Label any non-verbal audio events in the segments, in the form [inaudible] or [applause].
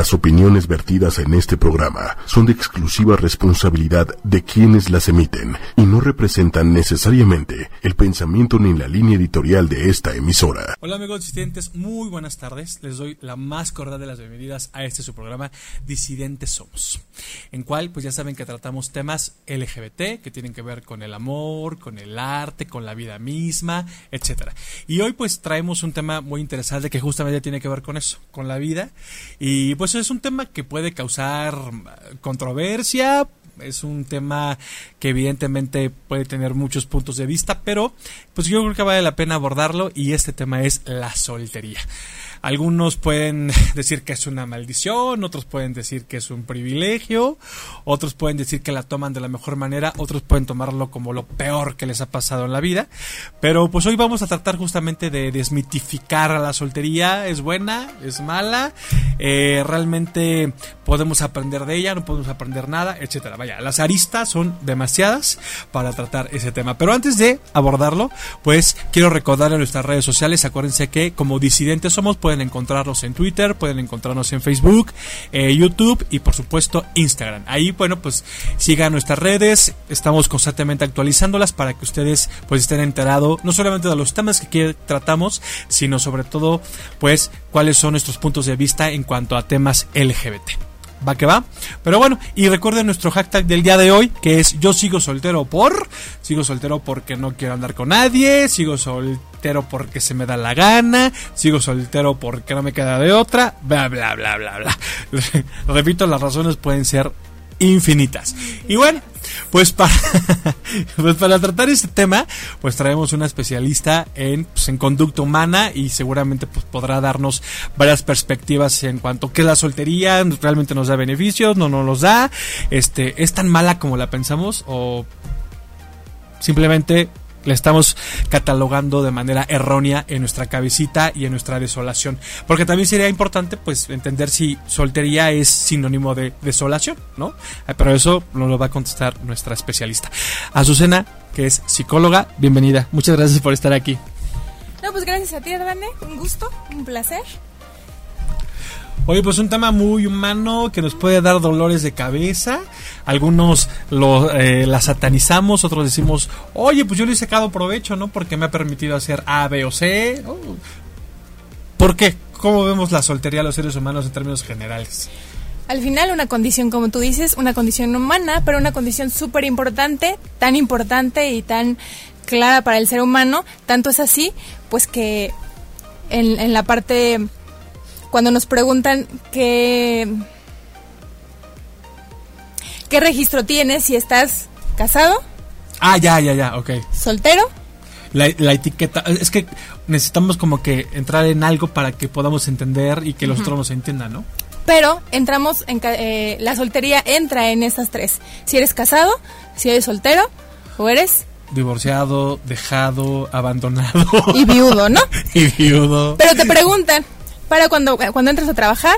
Las opiniones vertidas en este programa son de exclusiva responsabilidad de quienes las emiten y no representan necesariamente el pensamiento ni la línea editorial de esta emisora. Hola amigos disidentes, muy buenas tardes. Les doy la más cordial de las bienvenidas a este su programa Disidentes Somos, en cual pues ya saben que tratamos temas LGBT que tienen que ver con el amor, con el arte, con la vida misma, etcétera. Y hoy pues traemos un tema muy interesante que justamente tiene que ver con eso, con la vida y pues es un tema que puede causar controversia, es un tema que evidentemente puede tener muchos puntos de vista, pero pues yo creo que vale la pena abordarlo y este tema es la soltería. Algunos pueden [laughs] decir que es una maldición, otros pueden decir que es un privilegio, otros pueden decir que la toman de la mejor manera, otros pueden tomarlo como lo peor que les ha pasado en la vida. Pero pues hoy vamos a tratar justamente de desmitificar a la soltería. ¿Es buena? ¿Es mala? Eh, ¿Realmente podemos aprender de ella? ¿No podemos aprender nada? Etcétera. Vaya, las aristas son demasiadas para tratar ese tema. Pero antes de abordarlo, pues quiero recordar en nuestras redes sociales, acuérdense que como disidentes somos, pueden encontrarnos en Twitter, pueden encontrarnos en Facebook, eh, YouTube y por supuesto Instagram. Ahí, bueno, pues sigan nuestras redes, estamos constantemente actualizándolas para que ustedes pues estén enterados no solamente de los temas que tratamos, sino sobre todo pues cuáles son nuestros puntos de vista en cuanto a temas LGBT va que va. Pero bueno, y recuerden nuestro hashtag del día de hoy, que es yo sigo soltero por, sigo soltero porque no quiero andar con nadie, sigo soltero porque se me da la gana, sigo soltero porque no me queda de otra, bla, bla, bla, bla, bla. [laughs] Repito, las razones pueden ser infinitas. Y bueno, pues para, [laughs] pues para tratar este tema, pues traemos una especialista en, pues en conducta humana y seguramente pues podrá darnos varias perspectivas en cuanto a qué es la soltería, realmente nos da beneficios, no nos los da, este, es tan mala como la pensamos o simplemente la estamos catalogando de manera errónea en nuestra cabecita y en nuestra desolación. Porque también sería importante pues entender si soltería es sinónimo de desolación, ¿no? Eh, pero eso nos lo va a contestar nuestra especialista. Azucena, que es psicóloga, bienvenida. Muchas gracias por estar aquí. No, pues gracias a ti, Hernán. Un gusto, un placer. Oye, pues un tema muy humano que nos puede dar dolores de cabeza. Algunos lo, eh, la satanizamos, otros decimos, oye, pues yo le he sacado provecho, ¿no? Porque me ha permitido hacer A, B o C. ¿Por qué? ¿Cómo vemos la soltería a los seres humanos en términos generales? Al final, una condición, como tú dices, una condición humana, pero una condición súper importante, tan importante y tan clara para el ser humano. Tanto es así, pues que en la parte cuando nos preguntan qué, qué registro tienes, si estás casado. Ah, ya, ya, ya, ok. ¿Soltero? La, etiqueta, es que necesitamos como que entrar en algo para que podamos entender y que los otros nos entiendan, ¿no? Pero entramos en eh, la soltería entra en esas tres. Si eres casado, si eres soltero o eres divorciado, dejado, abandonado y viudo, ¿no? [laughs] y viudo. Pero te preguntan, para cuando, cuando entras a trabajar,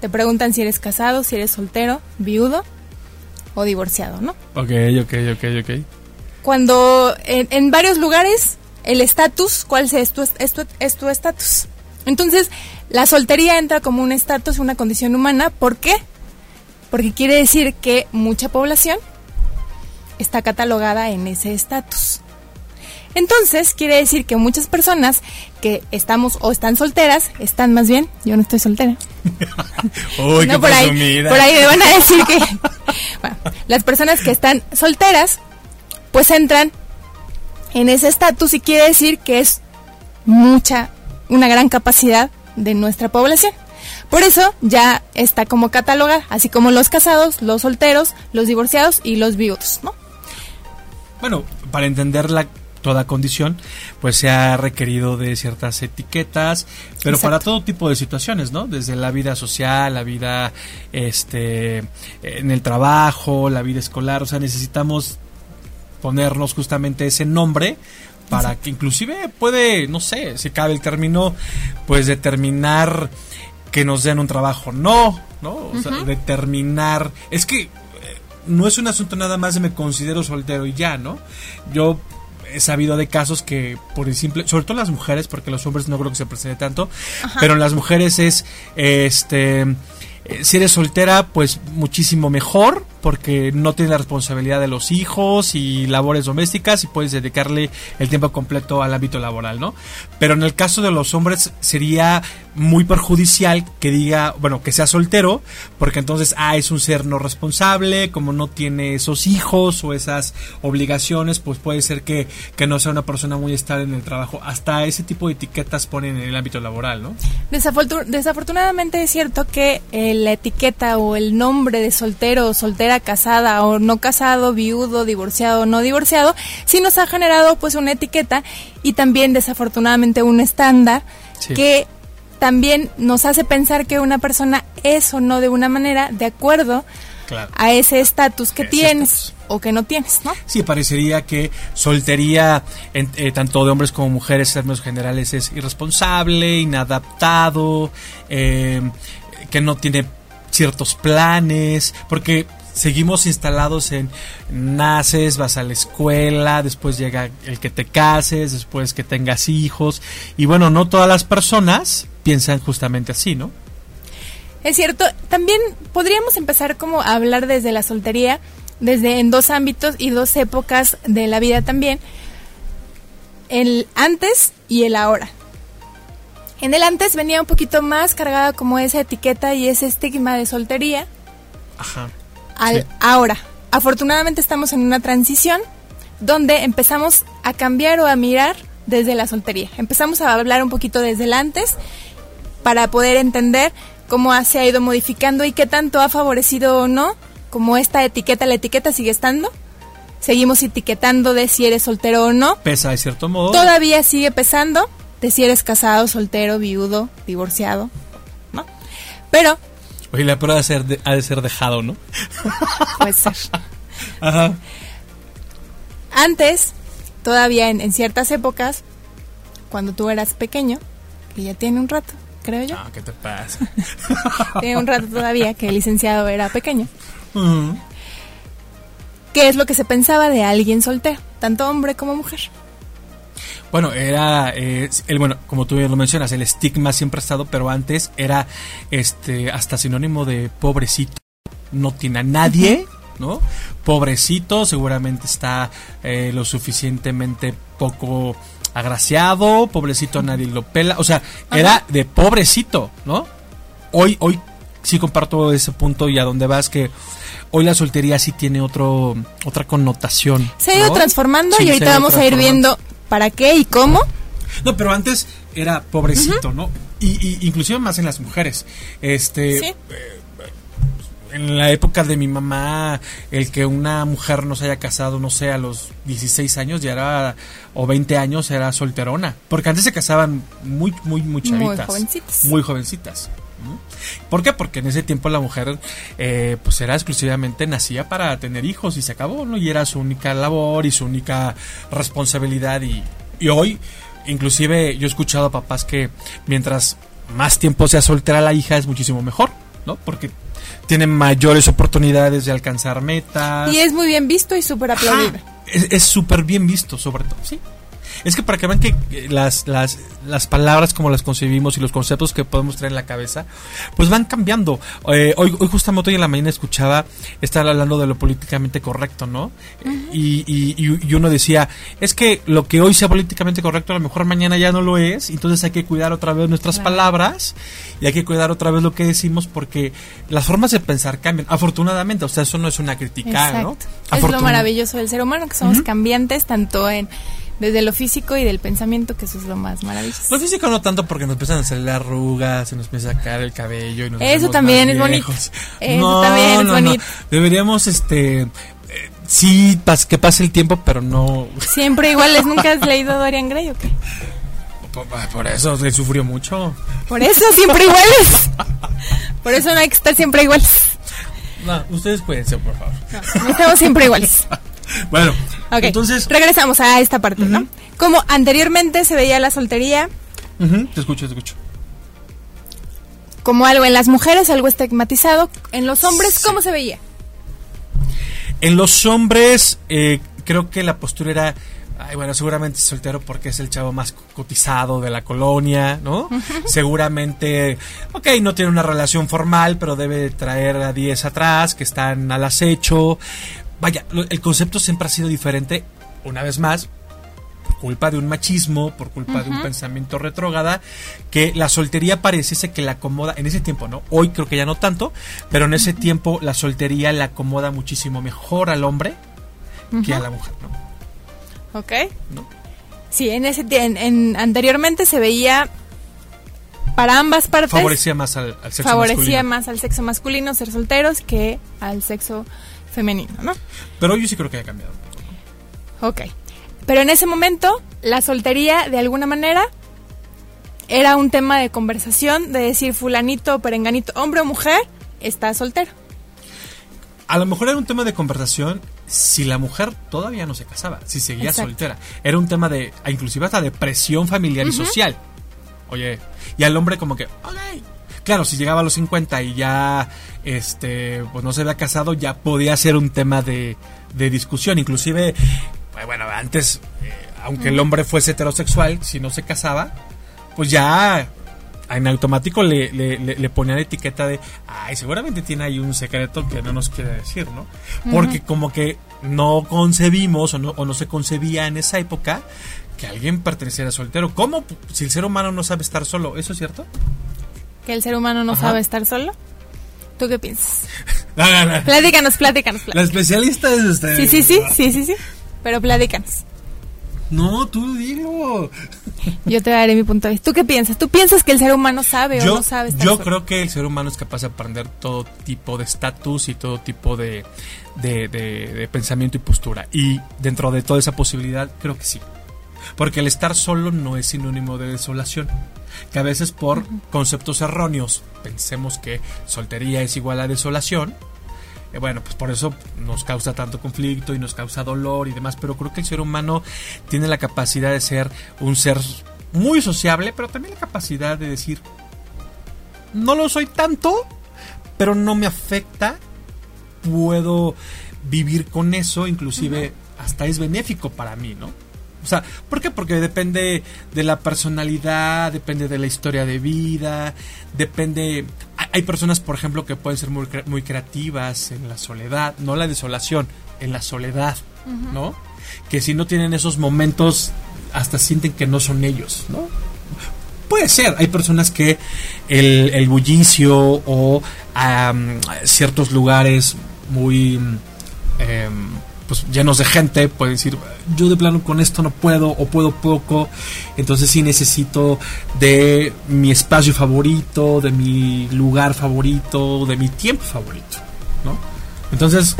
te preguntan si eres casado, si eres soltero, viudo o divorciado, ¿no? Ok, ok, ok, ok. Cuando en, varios lugares el estatus, ¿cuál es tu es tu estatus? Entonces, la soltería entra como un estatus, una condición humana. ¿Por qué? Porque quiere decir que mucha población está catalogada en ese estatus. Entonces, quiere decir que muchas personas que estamos o están solteras, están más bien, yo no estoy soltera. [laughs] Uy, por, ahí, por ahí me van a decir que [laughs] bueno, las personas que están solteras, pues entran en ese estatus y quiere decir que es mucha, una gran capacidad de nuestra población. Por eso ya está como catalogada, así como los casados, los solteros, los divorciados y los viudos, ¿no? Bueno, para entender la toda condición, pues se ha requerido de ciertas etiquetas, pero para todo tipo de situaciones, ¿no? Desde la vida social, la vida este en el trabajo, la vida escolar, o sea, necesitamos ponernos justamente ese nombre para que inclusive puede, no sé, si cabe el término, pues determinar que nos den un trabajo, no, ¿no? O sea, determinar, es que eh, no es un asunto nada más de me considero soltero y ya, ¿no? Yo he sabido de casos que por el simple, sobre todo las mujeres, porque los hombres no creo que se presente tanto, pero en las mujeres es este Eh, si eres soltera, pues muchísimo mejor, porque no tienes la responsabilidad de los hijos y labores domésticas y puedes dedicarle el tiempo completo al ámbito laboral, ¿no? Pero en el caso de los hombres sería muy perjudicial que diga, bueno, que sea soltero, porque entonces, ah, es un ser no responsable, como no tiene esos hijos o esas obligaciones, pues puede ser que, que no sea una persona muy estable en el trabajo. Hasta ese tipo de etiquetas ponen en el ámbito laboral, ¿no? desafortunadamente es cierto que eh, la etiqueta o el nombre de soltero o soltera casada o no casado, viudo, divorciado o no divorciado, sí nos ha generado pues una etiqueta y también desafortunadamente un estándar que también nos hace pensar que una persona es o no de una manera de acuerdo a ese estatus que tienes o que no tienes, ¿no? Sí, parecería que soltería, eh, tanto de hombres como mujeres, en términos generales, es irresponsable, inadaptado, eh, que no tiene ciertos planes, porque seguimos instalados en naces, vas a la escuela, después llega el que te cases, después que tengas hijos, y bueno, no todas las personas piensan justamente así, ¿no? Es cierto, también podríamos empezar como a hablar desde la soltería, desde en dos ámbitos y dos épocas de la vida también, el antes y el ahora. En el antes venía un poquito más cargada como esa etiqueta y ese estigma de soltería. Ajá. Al ahora. Afortunadamente estamos en una transición donde empezamos a cambiar o a mirar desde la soltería. Empezamos a hablar un poquito desde el antes para poder entender cómo se ha ido modificando y qué tanto ha favorecido o no, como esta etiqueta, la etiqueta sigue estando. Seguimos etiquetando de si eres soltero o no. Pesa de cierto modo. Todavía sigue pesando de si eres casado, soltero, viudo, divorciado, ¿no? Pero... Oye, la prueba de ser ha de ser dejado, ¿no? [laughs] Puede ser. Ajá. Antes, todavía en, en ciertas épocas, cuando tú eras pequeño, que ya tiene un rato, creo yo. Ah, ¿qué te pasa? [laughs] Tiene un rato todavía que el licenciado era pequeño. ¿Qué es lo que se pensaba de alguien soltero, tanto hombre como mujer? Bueno, era, eh, el, bueno, como tú lo mencionas, el estigma siempre ha estado, pero antes era este hasta sinónimo de pobrecito. No tiene a nadie, ¿no? Pobrecito, seguramente está eh, lo suficientemente poco agraciado, pobrecito nadie lo pela, o sea, era de pobrecito, ¿no? Hoy, hoy sí comparto ese punto y a dónde vas que hoy la soltería sí tiene otro otra connotación. Se ha ido transformando y ahorita vamos a ir viendo para qué y cómo. No, pero antes era pobrecito, ¿no? Y, inclusive más en las mujeres. Este ¿Sí? Eh, en la época de mi mamá, el que una mujer no se haya casado, no sé, a los 16 años ya era, o 20 años era solterona. Porque antes se casaban muy, muy, muy chavitas. Muy jovencitas. Muy jovencitas. ¿Por qué? Porque en ese tiempo la mujer eh, pues era exclusivamente nacía para tener hijos y se acabó, ¿no? Y era su única labor y su única responsabilidad y, y hoy inclusive yo he escuchado a papás que mientras más tiempo sea soltera la hija es muchísimo mejor, ¿no? Porque tienen mayores oportunidades de alcanzar metas. Y es muy bien visto y súper aplaudido. Es súper bien visto, sobre todo, sí. Es que para que vean que eh, las, las, las palabras como las concebimos y los conceptos que podemos traer en la cabeza, pues van cambiando. Eh, hoy, hoy justamente hoy en la mañana escuchaba estar hablando de lo políticamente correcto, ¿no? y, y, uno decía, es que lo que hoy sea políticamente correcto a lo mejor mañana ya no lo es, entonces hay que cuidar otra vez nuestras palabras y hay que cuidar otra vez lo que decimos porque las formas de pensar cambian. Afortunadamente, o sea, eso no es una crítica, ¿no? Es lo maravilloso del ser humano, que somos cambiantes tanto en desde lo físico y del pensamiento, que eso es lo más maravilloso. Lo físico no tanto porque nos empiezan a salir arrugas, se nos empieza a caer el cabello y nos Eso también es bonito. Eso también es bonito. Deberíamos, este, eh, sí, que pase el tiempo, pero no... Siempre iguales, ¿nunca has leído Dorian Gray o qué? Por, eso, él sufrió mucho. Por eso, siempre iguales. Por eso no hay que estar siempre iguales. No, ustedes pueden ser, por favor. no estamos siempre iguales. Bueno, entonces... Regresamos a esta parte, ¿no? Como anteriormente se veía la soltería. Te escucho, te escucho. Como algo en las mujeres, algo estigmatizado. En los hombres, ¿cómo se veía? En los hombres, eh, creo que la postura era Ay, bueno, seguramente es soltero porque es el chavo más cotizado de la colonia, ¿no? Seguramente, ok, no tiene una relación formal, pero debe traer a 10 atrás que están al acecho. Vaya, lo- el concepto siempre ha sido diferente, una vez más, por culpa de un machismo, por culpa de un pensamiento retrógrada, que la soltería pareciese que la acomoda, en ese tiempo, ¿no? Hoy creo que ya no tanto, pero en ese tiempo la soltería la acomoda muchísimo mejor al hombre que a la mujer, ¿no? ¿Ok? ¿No? Sí, en ese en, en- anteriormente se veía para ambas partes Favorecía más al, al sexo favorecía masculino. más al sexo masculino ser solteros que al sexo femenino, ¿no? Pero yo sí creo que ha cambiado. Ok. Pero en ese momento, la soltería, de alguna manera, era un tema de conversación, de decir fulanito perenganito, hombre o mujer, está soltero. A lo mejor era un tema de conversación si la mujer todavía no se casaba, si seguía Exacto. soltera. Era un tema de, inclusive hasta de presión familiar y social. Oye, y al hombre como que, ok. Claro, si llegaba a los 50 y ya, este, pues no se había casado, ya podía ser un tema de, de discusión. Inclusive, pues, bueno, antes, eh, aunque el hombre fuese heterosexual, si no se casaba, pues ya en automático le, le, le, le ponían etiqueta de, ay, seguramente tiene ahí un secreto que no nos quiere decir, ¿no? Porque como que no concebimos o no, o no se concebía en esa época que alguien perteneciera soltero. ¿Cómo? Si el ser humano no sabe estar solo, ¿eso es cierto? Que el ser humano no Ajá. sabe estar solo. ¿Tú qué piensas? [laughs] No, no, no. Platícanos, platícanos, La especialista es usted. Sí, sí, sí, sí, sí, sí. Pero platícanos. No, tú dilo. [laughs] Yo te daré mi punto de vista. ¿Tú qué piensas? ¿Tú piensas que el ser humano sabe o Yo, no sabe estar yo solo? creo que el ser humano es capaz de aprender todo tipo de estatus y todo tipo de, de, de- de pensamiento y postura. Y dentro de toda esa posibilidad, creo que sí. Porque el estar solo no es sinónimo de desolación. Que a veces por conceptos erróneos pensemos que soltería es igual a desolación. Eh, bueno, pues por eso nos causa tanto conflicto y nos causa dolor y demás. Pero creo que el ser humano tiene la capacidad de ser un ser muy sociable, pero también la capacidad de decir, no lo soy tanto, pero no me afecta. Puedo vivir con eso, inclusive hasta es benéfico para mí, ¿no? O sea, ¿por qué? Porque depende de la personalidad, depende de la historia de vida, depende... hay- personas, por ejemplo, que pueden ser muy, muy creativas en la soledad, no la desolación, en la soledad, ¿no? Que si no tienen esos momentos, hasta sienten que no son ellos, ¿no? Puede ser, hay personas que el, el bullicio o ciertos lugares muy em, pues llenos de gente pueden decir yo de plano con esto no puedo o puedo poco entonces sí necesito de mi espacio favorito de mi lugar favorito de mi tiempo favorito ¿no? entonces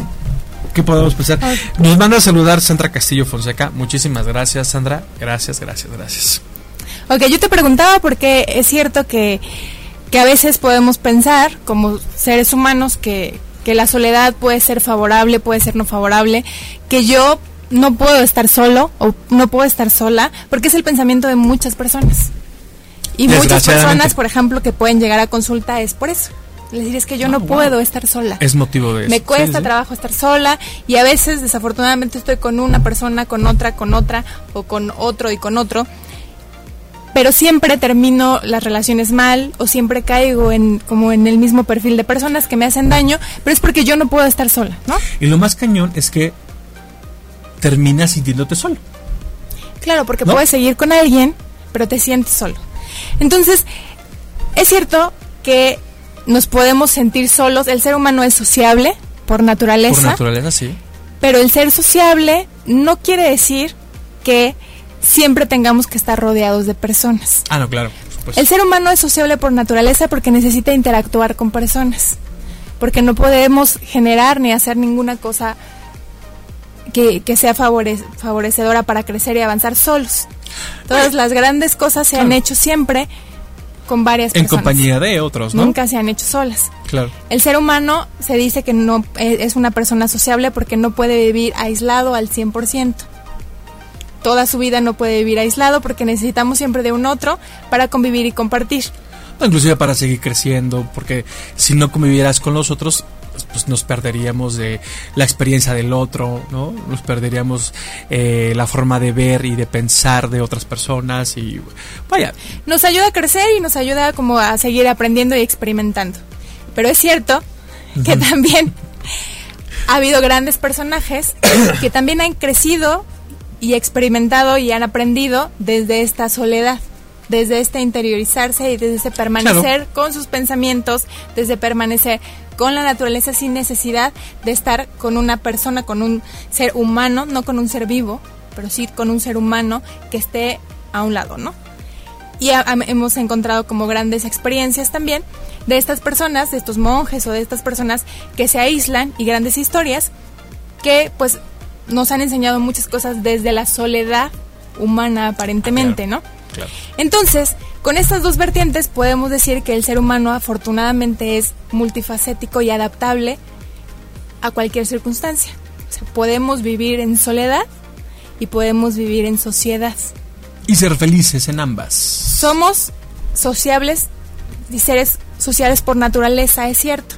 ¿qué podemos pensar? nos manda a saludar Sandra Castillo Fonseca muchísimas gracias Sandra gracias gracias gracias Ok, yo te preguntaba porque es cierto que, que a veces podemos pensar como seres humanos que, que la soledad puede ser favorable, puede ser no favorable, que yo no puedo estar solo o no puedo estar sola, porque es el pensamiento de muchas personas. Y muchas personas, por ejemplo, que pueden llegar a consulta es por eso. Les decir, es que yo no wow. puedo estar sola. es motivo de eso Me cuesta sí. trabajo estar sola y a veces desafortunadamente estoy con una persona, con otra, con otra o con otro y con otro. Pero siempre termino las relaciones mal o siempre caigo en como en el mismo perfil de personas que me hacen daño, pero es porque yo no puedo estar sola, ¿no? Y lo más cañón es que terminas sintiéndote solo. Claro, porque ¿No? puedes seguir con alguien, pero te sientes solo. Entonces, es cierto que nos podemos sentir solos, el ser humano es sociable por naturaleza. Por naturaleza, sí. Pero el ser sociable no quiere decir que siempre tengamos que estar rodeados de personas. Ah, no, claro. El ser humano es sociable por naturaleza porque necesita interactuar con personas. Porque no podemos generar ni hacer ninguna cosa que, que sea favore- favorecedora para crecer y avanzar solos. Todas las grandes cosas se han hecho siempre con varias En personas. compañía de otros, ¿no? Nunca se han hecho solas. Claro. El ser humano se dice que no eh, es una persona sociable porque no puede vivir aislado al 100%. Toda su vida no puede vivir aislado porque necesitamos siempre de un otro para convivir y compartir. Inclusive para seguir creciendo, porque si no convivieras con los otros, pues nos perderíamos de la experiencia del otro, ¿no? Nos perderíamos eh, la forma de ver y de pensar de otras personas y vaya. Nos ayuda a crecer y nos ayuda como a seguir aprendiendo y experimentando. Pero es cierto que también ha habido grandes personajes que también han crecido y experimentado y han aprendido desde esta soledad desde este interiorizarse y desde ese permanecer con sus pensamientos, desde permanecer con la naturaleza sin necesidad de estar con una persona, con un ser humano, no con un ser vivo, pero sí con un ser humano que esté a un lado, ¿no? Y hemos encontrado como grandes experiencias también de estas personas, de estos monjes o de estas personas que se aíslan y grandes historias que pues nos han enseñado muchas cosas desde la soledad humana aparentemente, ¿no? Entonces, con estas dos vertientes podemos decir que el ser humano afortunadamente es multifacético y adaptable a cualquier circunstancia. O sea, podemos vivir en soledad y podemos vivir en sociedad. Y ser felices en ambas. Somos sociables y seres sociales por naturaleza, es cierto.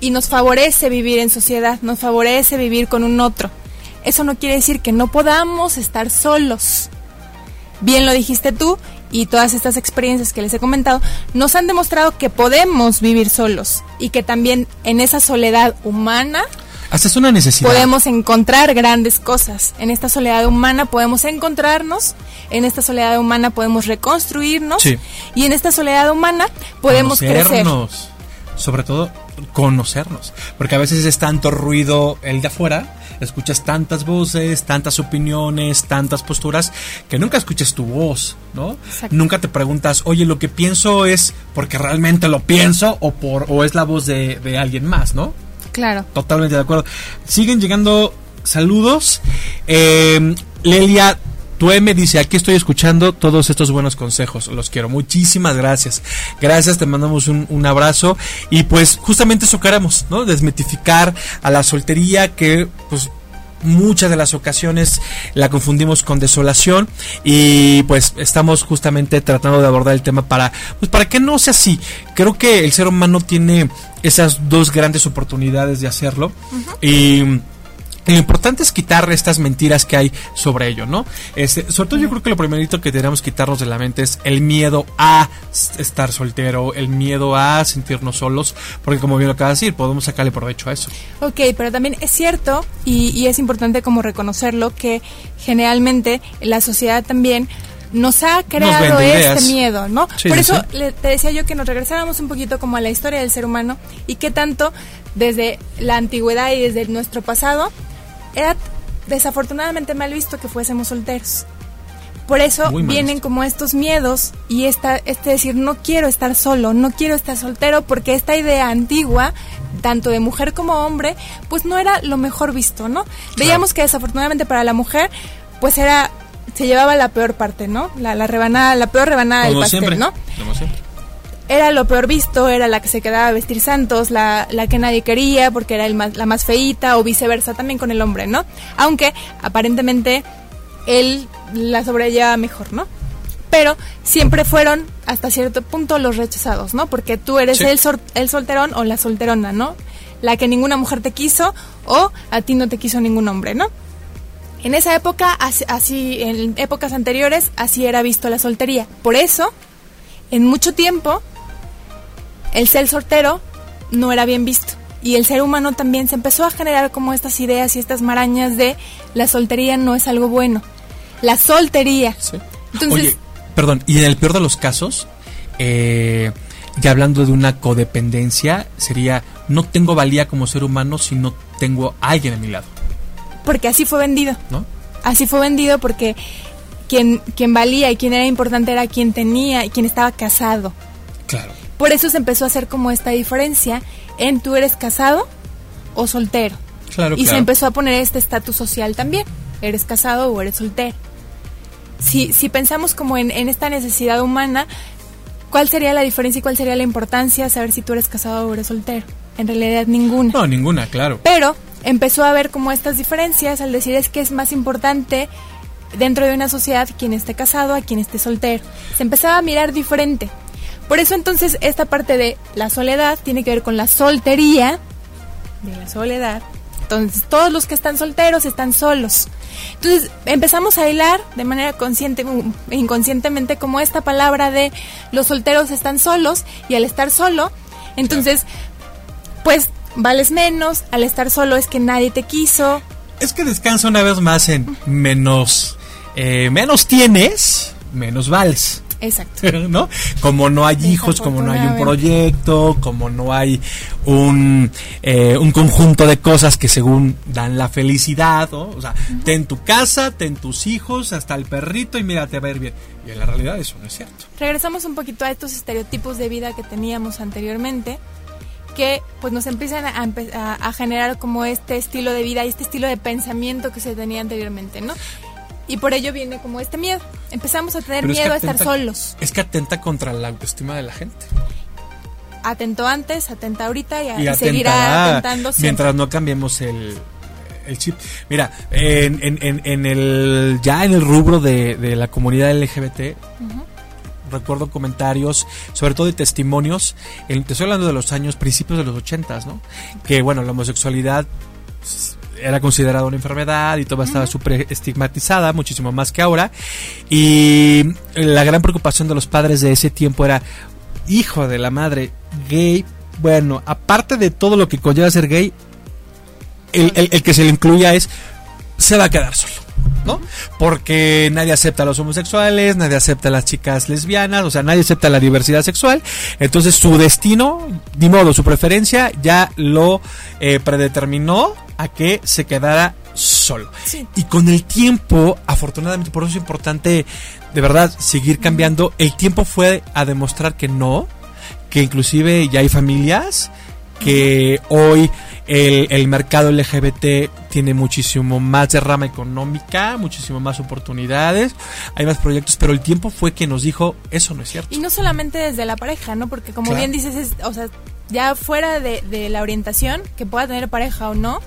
Y nos favorece vivir en sociedad, nos favorece vivir con un otro. Eso no quiere decir que no podamos estar solos bien lo dijiste tú, y todas estas experiencias que les he comentado, nos han demostrado que podemos vivir solos y que también en esa soledad humana hasta es una necesidad. Podemos encontrar grandes cosas. En esta soledad humana podemos encontrarnos, en esta soledad humana podemos reconstruirnos y en esta soledad humana podemos crecer. Sobre todo conocernos, porque a veces es tanto ruido el de afuera escuchas tantas voces, tantas opiniones, tantas posturas, que nunca escuches tu voz, ¿no? Nunca te preguntas, oye, lo que pienso es porque realmente lo pienso o, por, o es la voz de, de alguien más, ¿no? Claro. Totalmente de acuerdo. Siguen llegando saludos. Eh, Lelia tu M dice, aquí estoy escuchando todos estos buenos consejos, los quiero. Muchísimas gracias. Gracias, te mandamos un, abrazo. Y pues justamente eso queremos, ¿no? Desmitificar a la soltería que pues muchas de las ocasiones la confundimos con desolación y pues estamos justamente tratando de abordar el tema para pues para que no sea así. Creo que el ser humano tiene esas dos grandes oportunidades de hacerlo y lo importante es quitar estas mentiras que hay sobre ello, ¿no? Este, sobre todo yo creo que lo primerito que tenemos que quitarnos de la mente es el miedo a estar soltero, el miedo a sentirnos solos, porque como bien lo acaba de decir, podemos sacarle provecho a eso. Ok, pero también es cierto, y, es importante como reconocerlo, que generalmente la sociedad también nos ha creado este miedo, ¿no? Por eso te decía yo que nos regresáramos un poquito como a la historia del ser humano y que tanto desde la antigüedad y desde nuestro pasado era desafortunadamente mal visto que fuésemos solteros. Por eso vienen como estos miedos y esta, este decir, no quiero estar solo, no quiero estar soltero, porque esta idea antigua, tanto de mujer como hombre, pues no era lo mejor visto, ¿no? Veíamos que desafortunadamente para la mujer, pues era, se llevaba la peor parte, ¿no? La, la rebanada, la peor rebanada del pastel, ¿no? Como siempre era lo peor visto, era la que se quedaba a vestir santos, la, la que nadie quería porque era el la más feíta o viceversa también con el hombre, ¿no? Aunque aparentemente él la sobrelleva mejor, ¿no? Pero siempre fueron hasta cierto punto los rechazados, ¿no? Porque tú eres el, el solterón o la solterona, ¿no? La que ninguna mujer te quiso o a ti no te quiso ningún hombre, ¿no? En esa época, así, en épocas anteriores, así era visto la soltería. Por eso, en mucho tiempo, el ser soltero no era bien visto. Y el ser humano también se empezó a generar como estas ideas y estas marañas de la soltería no es algo bueno. La soltería. Sí. Oye, perdón, y en el peor de los casos, eh, ya hablando de una codependencia, sería no tengo valía como ser humano si no tengo a alguien a mi lado. Porque así fue vendido. ¿No? Así fue vendido porque quien, quien valía y quien era importante era quien tenía y quien estaba casado. Claro. Por eso se empezó a hacer como esta diferencia en tú eres casado o soltero. Claro, y se empezó a poner este estatus social también. Eres casado o eres soltero. Si, si pensamos como en, en esta necesidad humana, ¿cuál sería la diferencia y cuál sería la importancia de saber si tú eres casado o eres soltero? En realidad ninguna. No, ninguna, claro. Pero empezó a haber como estas diferencias al decir es que es más importante dentro de una sociedad quien esté casado a quien esté soltero. Se empezaba a mirar diferente. Por eso entonces esta parte de la soledad tiene que ver con la soltería de la soledad. Entonces, todos los que están solteros están solos. Entonces, empezamos a hilar de manera consciente e inconscientemente como esta palabra de los solteros están solos y al estar solo, entonces, pues vales menos, al estar solo es que nadie te quiso. Es que descansa una vez más en menos, eh, menos tienes, menos vales. Exacto. [laughs] ¿No? Como no hay hijos, como no hay un proyecto, como no hay un, eh, un conjunto de cosas que según dan la felicidad, ¿no? O sea, ten tu casa, ten tus hijos, hasta el perrito y mira, te va a ir bien. Y en la realidad eso no es cierto. Regresamos un poquito a estos estereotipos de vida que teníamos anteriormente que pues nos empiezan a, a, generar como este estilo de vida y este estilo de pensamiento que se tenía anteriormente, ¿no? Y por ello viene como este miedo. Empezamos a tener miedo a estar solos. Es que atenta contra la autoestima de la gente. Atento antes, atenta ahorita y, seguirá atentando siempre. Mientras no cambiemos el, el chip. Mira, en, en, en, el ya en el rubro de, de la comunidad LGBT, recuerdo comentarios, sobre todo de testimonios, te estoy hablando de los años, principios de los ochentas, ¿no? Que bueno, la homosexualidad era considerada una enfermedad y todo estaba súper estigmatizada, muchísimo más que ahora. Y la gran preocupación de los padres de ese tiempo era, hijo de la madre, gay. Bueno, aparte de todo lo que conlleva ser gay, el, el que se le incluya es, se va a quedar solo. ¿No? Porque nadie acepta a los homosexuales, nadie acepta a las chicas lesbianas, o sea, nadie acepta la diversidad sexual. Entonces su destino, ni modo, su preferencia ya lo eh, predeterminó a que se quedara solo. Y con el tiempo, afortunadamente, por eso es importante de verdad seguir cambiando, el tiempo fue a demostrar que no, que inclusive ya hay familias que hoy el, mercado LGBT tiene muchísimo más de rama económica, muchísimo más oportunidades, hay más proyectos, pero el tiempo fue que nos dijo, eso no es cierto. Y no solamente desde la pareja, ¿no? Porque como bien dices, es, o sea, ya fuera de, de la orientación, que pueda tener pareja o no,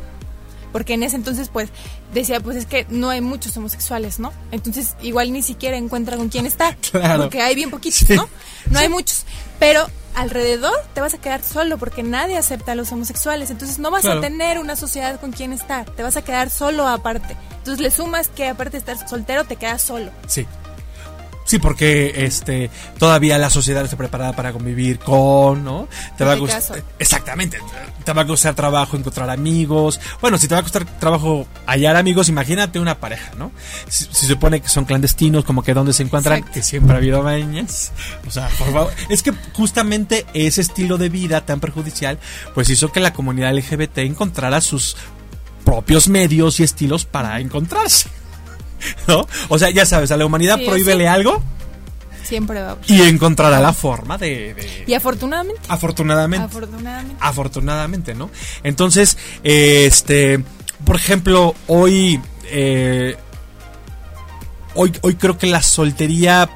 porque en ese entonces pues decía pues es que no hay muchos homosexuales, ¿no? Entonces igual ni siquiera encuentra con quién está, [laughs] claro. porque hay bien poquitos, ¿no? No hay muchos, pero alrededor te vas a quedar solo porque nadie acepta a los homosexuales, entonces no vas a tener una sociedad con quien estar, te vas a quedar solo aparte. Entonces le sumas que aparte de estar soltero te quedas solo. Sí. Sí, porque este todavía la sociedad está preparada para convivir con, ¿no? Te va a costar exactamente, te va a costar trabajo encontrar amigos. Bueno, si te va a costar trabajo hallar amigos, imagínate una pareja, ¿no? Si, se supone que son clandestinos, como que donde se encuentran, que siempre ha habido mañas. O sea, por favor, es que justamente ese estilo de vida tan perjudicial, pues hizo que la comunidad LGBT encontrara sus propios medios y estilos para encontrarse. [laughs] ¿No? O sea, ya sabes, a la humanidad prohíbele algo. Siempre va. Y encontrará la forma de, Y afortunadamente. Afortunadamente. Afortunadamente. Afortunadamente, ¿no? Entonces, este, por ejemplo, hoy, eh, hoy, hoy creo que la soltería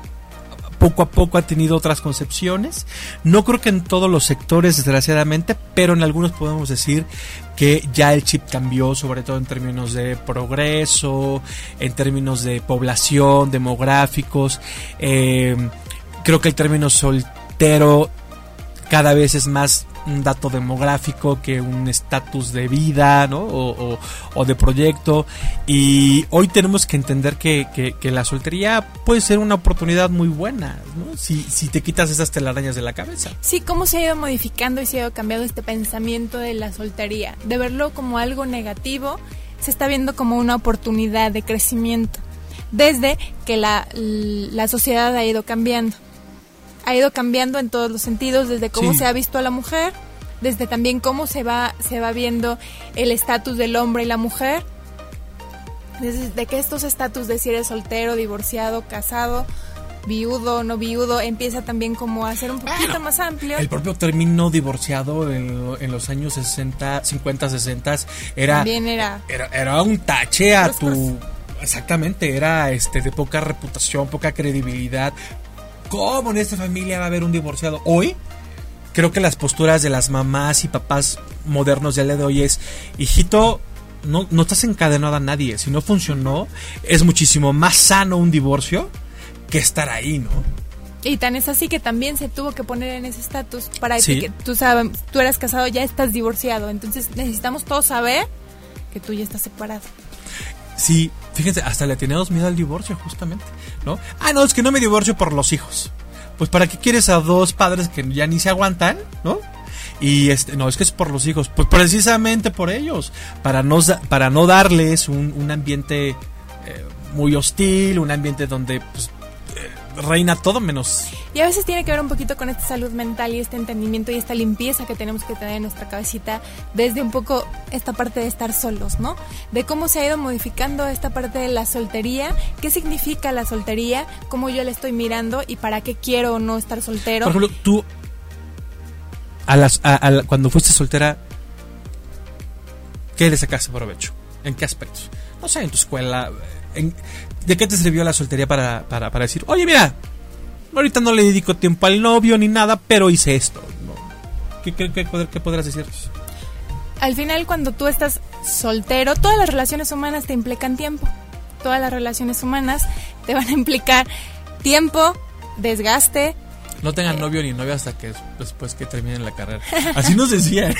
poco a poco ha tenido otras concepciones. No creo que en todos los sectores, desgraciadamente, pero en algunos podemos decir que ya el chip cambió, sobre todo en términos de progreso, en términos de población, demográficos. Eh, creo que el término soltero cada vez es más un dato demográfico que un estatus de vida ¿no? o, de proyecto. Y hoy tenemos que entender que, la soltería puede ser una oportunidad muy buena ¿no? si, si te quitas esas telarañas de la cabeza. Sí, cómo se ha ido modificando y se ha ido cambiando este pensamiento de la soltería. De verlo como algo negativo, se está viendo como una oportunidad de crecimiento desde que la, la sociedad ha ido cambiando ha ido cambiando en todos los sentidos, desde cómo se ha visto a la mujer, desde también cómo se va, se va viendo el estatus del hombre y la mujer, desde que estos estatus de si eres soltero, divorciado, casado, viudo, no viudo, empieza también como a ser un poquito más amplio. El propio término divorciado en, los años 60, 50, 60 era, era, era, un tache a tu... Exactamente, era este de poca reputación, poca credibilidad, ¿Cómo en esta familia va a haber un divorciado? Hoy creo que las posturas de las mamás y papás modernos del día de hoy es, hijito, no, no estás encadenado a nadie. Si no funcionó, es muchísimo más sano un divorcio que estar ahí, ¿no? Y tan es así que también se tuvo que poner en ese estatus para Sí. que tú sabes, tú eras casado, ya estás divorciado. Entonces necesitamos todos saber que tú ya estás separado. Sí, fíjense, hasta le tenemos miedo al divorcio, justamente, ¿no? Ah, no, es que no me divorcio por los hijos. Pues ¿para qué quieres a dos padres que ya ni se aguantan, ¿no? Y este, no, es que es por los hijos, pues precisamente por ellos, para no, para no darles un, un ambiente eh, muy hostil, un ambiente donde pues, reina todo menos Y a veces tiene que ver un poquito con esta salud mental y este entendimiento y esta limpieza que tenemos que tener en nuestra cabecita desde un poco esta parte de estar solos, ¿no? De cómo se ha ido modificando esta parte de la soltería, qué significa la soltería, cómo yo la estoy mirando y para qué quiero o no estar soltero. Por ejemplo, tú, a las, a- cuando fuiste soltera, ¿qué le sacaste provecho? ¿En qué aspectos? No sé, en tu escuela. en- ¿De qué te sirvió la soltería para, para, para decir, oye, mira, ahorita no le dedico tiempo al novio ni nada, pero hice esto? ¿no? ¿Qué, qué, qué, podrás decirnos? Al final, cuando tú estás soltero, todas las relaciones humanas te implican tiempo. Todas las relaciones humanas te van a implicar tiempo, desgaste. No tengan novio ni novia hasta que después que terminen la carrera. Así nos decían.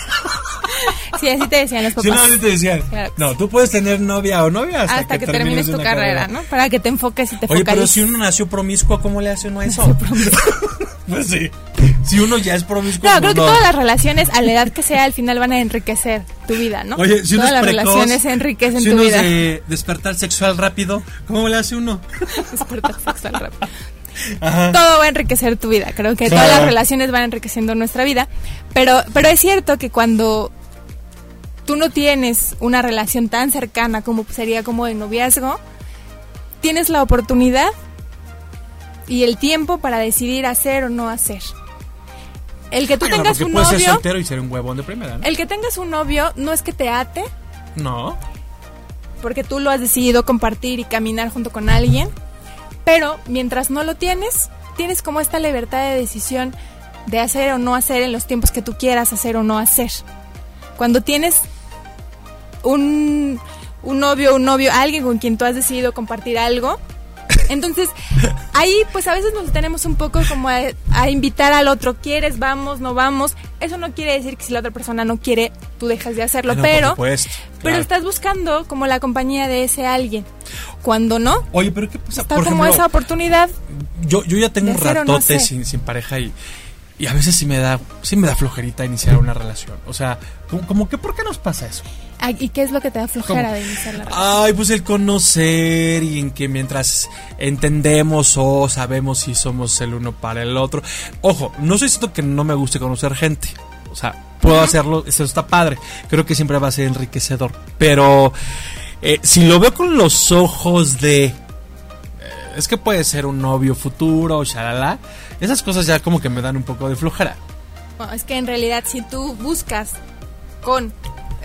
Sí, así te decían los Sí, no, papás. así te decían. Claro. No, tú puedes tener novia o novia hasta, hasta, que, termines tu carrera, ¿no? Para que te enfoques y te Oye, pero focalices. si uno nació promiscuo, ¿cómo le hace uno a eso? [laughs] pues sí. Si uno ya es promiscuo, No, creo que no. todas las relaciones, a la edad que sea, al final van a enriquecer tu vida, ¿no? Oye, si uno todas es las precoz, relaciones enriquecen si tu uno vida. de despertar sexual rápido, ¿cómo le hace uno? [laughs] Despertar sexual rápido. Ajá. Todo va a enriquecer tu vida. Creo que Claro. todas las relaciones van enriqueciendo nuestra vida. Pero, pero es cierto que cuando tú no tienes una relación tan cercana como sería como de noviazgo, tienes la oportunidad y el tiempo para decidir hacer o no hacer. El que tú Bueno, tengas un puedes ser novio, soltero y ser un huevón de primera, ¿no? el que tengas un novio no es que te ate, No. porque tú lo has decidido compartir y caminar junto con alguien, pero mientras no lo tienes, tienes como esta libertad de decisión de hacer o no hacer en los tiempos que tú quieras hacer o no hacer. Cuando tienes un, un novio, un novio, alguien con quien tú has decidido compartir algo, entonces [laughs] ahí pues a veces nos tenemos un poco como a, a invitar al otro, ¿quieres? Vamos, no vamos. Eso no quiere decir que si la otra persona no quiere, tú dejas de hacerlo, no, pero... supuesto, Pero estás buscando como la compañía de ese alguien. Cuando no, Oye, pero ¿qué pasa? está Por como ejemplo, esa oportunidad. yo, yo ya tengo un no ratote hacer. sin, sin pareja y, y a veces sí me da sí me da flojerita iniciar una relación. O sea, como, como que ¿por qué nos pasa eso? ¿Y qué es lo que te da flojera ¿Cómo? de iniciar la relación? Ay, pues el conocer y en que mientras entendemos o sabemos si somos el uno para el otro. Ojo, no estoy diciendo que no me guste conocer gente. O sea, puedo hacerlo, eso está padre. Creo que siempre va a ser enriquecedor. Pero eh, si lo veo con los ojos de... eh, es que puede ser un novio futuro, shalala. Esas cosas ya como que me dan un poco de flojera. Bueno, es que en realidad si tú buscas con,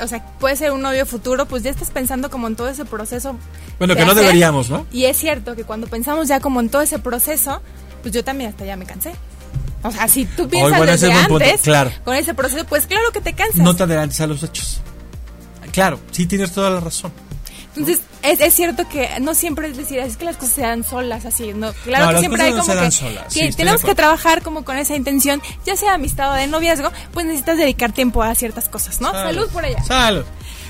o sea, puede ser un novio futuro, pues ya estás pensando como en todo ese proceso. Bueno, de que no deberíamos, ¿no? Y es cierto que cuando pensamos ya como en todo ese proceso, pues yo también hasta ya me cansé. O sea, si tú piensas bueno, ese desde punto, antes claro. con ese proceso, pues claro que te cansas. No te adelantes a los hechos. Claro, sí tienes toda la razón. Entonces, es, es cierto que no siempre es decir, es que las cosas se dan solas, así, ¿no? Claro No, que siempre hay no como se dan que, solas, que sí, tenemos que trabajar como con esa intención, ya sea amistad o de noviazgo, pues necesitas dedicar tiempo a ciertas cosas, ¿no? Salud, por allá. Salud.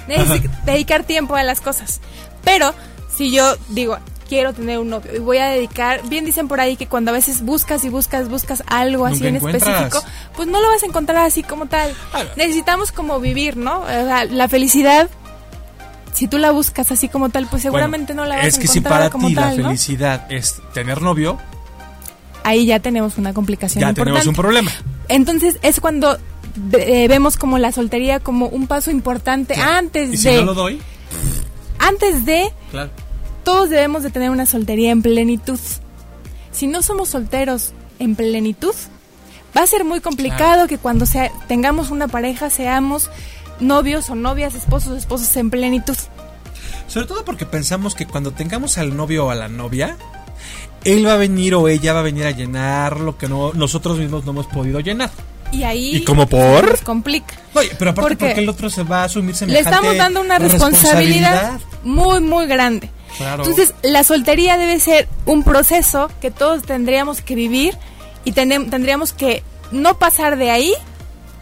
Necesitas dedicar tiempo a las cosas. Pero, si yo digo, quiero tener un novio y voy a dedicar, bien dicen por ahí que cuando a veces buscas y buscas, buscas algo así en específico, pues no lo vas a encontrar así como tal. Necesitamos como vivir, ¿no? O sea, la felicidad, si tú la buscas así como tal, pues seguramente Bueno, no la vas Es a que si encontrar para ti tal, la ¿no? felicidad es tener novio, Ahí ya tenemos una complicación ya importante. tenemos un problema. Entonces es cuando eh, vemos como la soltería como un paso importante antes Y si de no lo doy, antes de claro. todos debemos de tener una soltería en plenitud. Si no somos solteros en plenitud, va a ser muy complicado Claro. que cuando sea, tengamos una pareja seamos novios o novias, esposos, esposas en plenitud. Sobre todo porque pensamos que cuando tengamos al novio o a la novia, él va a venir o ella va a venir a llenar lo que no, nosotros mismos no hemos podido llenar. Y ahí ¿Y cómo por? nos complica. Oye, pero aparte ¿Por qué? porque el otro se va a asumir Le semejante estamos dando una responsabilidad muy, muy grande. Claro. Entonces, la soltería debe ser un proceso que todos tendríamos que vivir y tendríamos que no pasar de ahí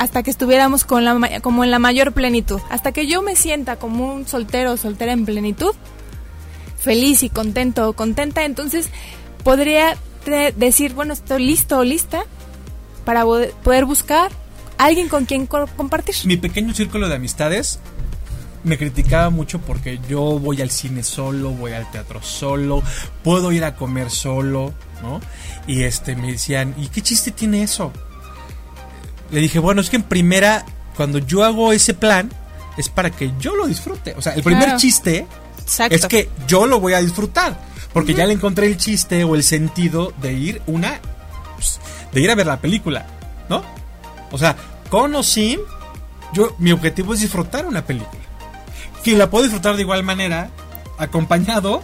hasta que estuviéramos con la, como en la mayor plenitud. Hasta que yo me sienta como un soltero o soltera en plenitud, feliz y contento o contenta, entonces podría decir, bueno, estoy listo o lista para poder buscar alguien con quien co- compartir. Mi pequeño círculo de amistades me criticaba mucho porque yo voy al cine solo, voy al teatro solo, puedo ir a comer solo, ¿no? Y este me decían, ¿y qué chiste tiene eso? Le dije, bueno, es que en primera, cuando yo hago ese plan, es para que yo lo disfrute. O sea, el primer Claro. chiste Exacto. es que yo lo voy a disfrutar. Porque ya le encontré el chiste o el sentido de ir una. pues, de ir a ver la película, ¿no? O sea, con o sin, yo, mi objetivo es disfrutar una película. Que la puedo disfrutar de igual manera, acompañado,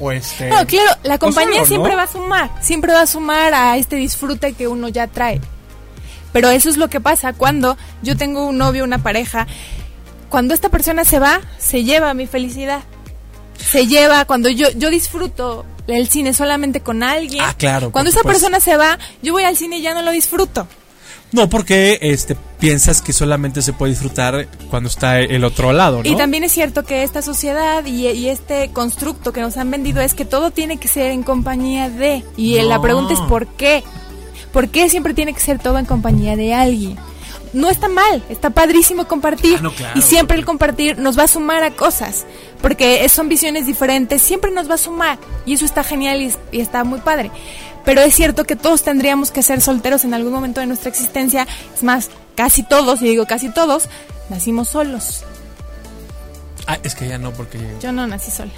o este. No, claro, la o compañía solo, ¿no? siempre va a sumar, siempre va a sumar a este disfrute que uno ya trae. Pero eso es lo que pasa cuando yo tengo un novio, una pareja. Cuando esta persona se va, se lleva mi felicidad. Se lleva cuando yo yo disfruto el cine solamente con alguien. Ah, claro, Cuando esa persona se va, yo voy al cine y ya no lo disfruto. No, porque este piensas que solamente se puede disfrutar cuando está el otro lado, ¿no? Y también es cierto que esta sociedad y, y este constructo que nos han vendido es que todo tiene que ser en compañía de. Y la pregunta es ¿por qué? ¿Por qué siempre tiene que ser todo en compañía de alguien? No está mal, está padrísimo compartir. Ah, no, claro, y siempre porque- el compartir nos va a sumar a cosas. Porque son visiones diferentes, siempre nos va a sumar. Y eso está genial y, y está muy padre. Pero es cierto que todos tendríamos que ser solteros en algún momento de nuestra existencia. Es más, casi todos, y digo casi todos, nacimos solos. Ah, es que ya no, porque Yo no nací sola.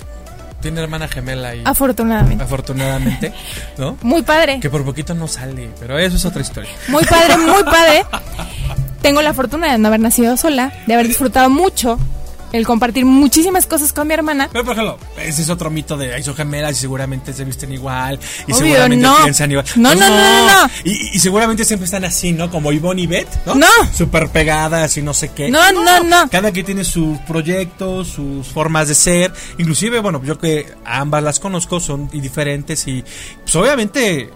Tiene hermana gemela y Afortunadamente. afortunadamente, ¿no? [laughs] Muy padre. Que por poquito no sale, pero eso es otra historia. Muy padre, muy padre. [laughs] Tengo la fortuna de no haber nacido sola, de haber disfrutado mucho el compartir muchísimas cosas con mi hermana. Pero por ejemplo, ese es otro mito de ay, son gemelas y seguramente se visten igual y Obvio, seguramente no. piensan igual. No, no, no, no, no. Y, y seguramente siempre están así, ¿no? Como Ivonne y Beth, ¿no? No. Súper pegadas y no sé qué. No, no, no. Cada quien tiene sus proyectos, sus formas de ser. Inclusive, bueno, yo que ambas las conozco son diferentes y pues obviamente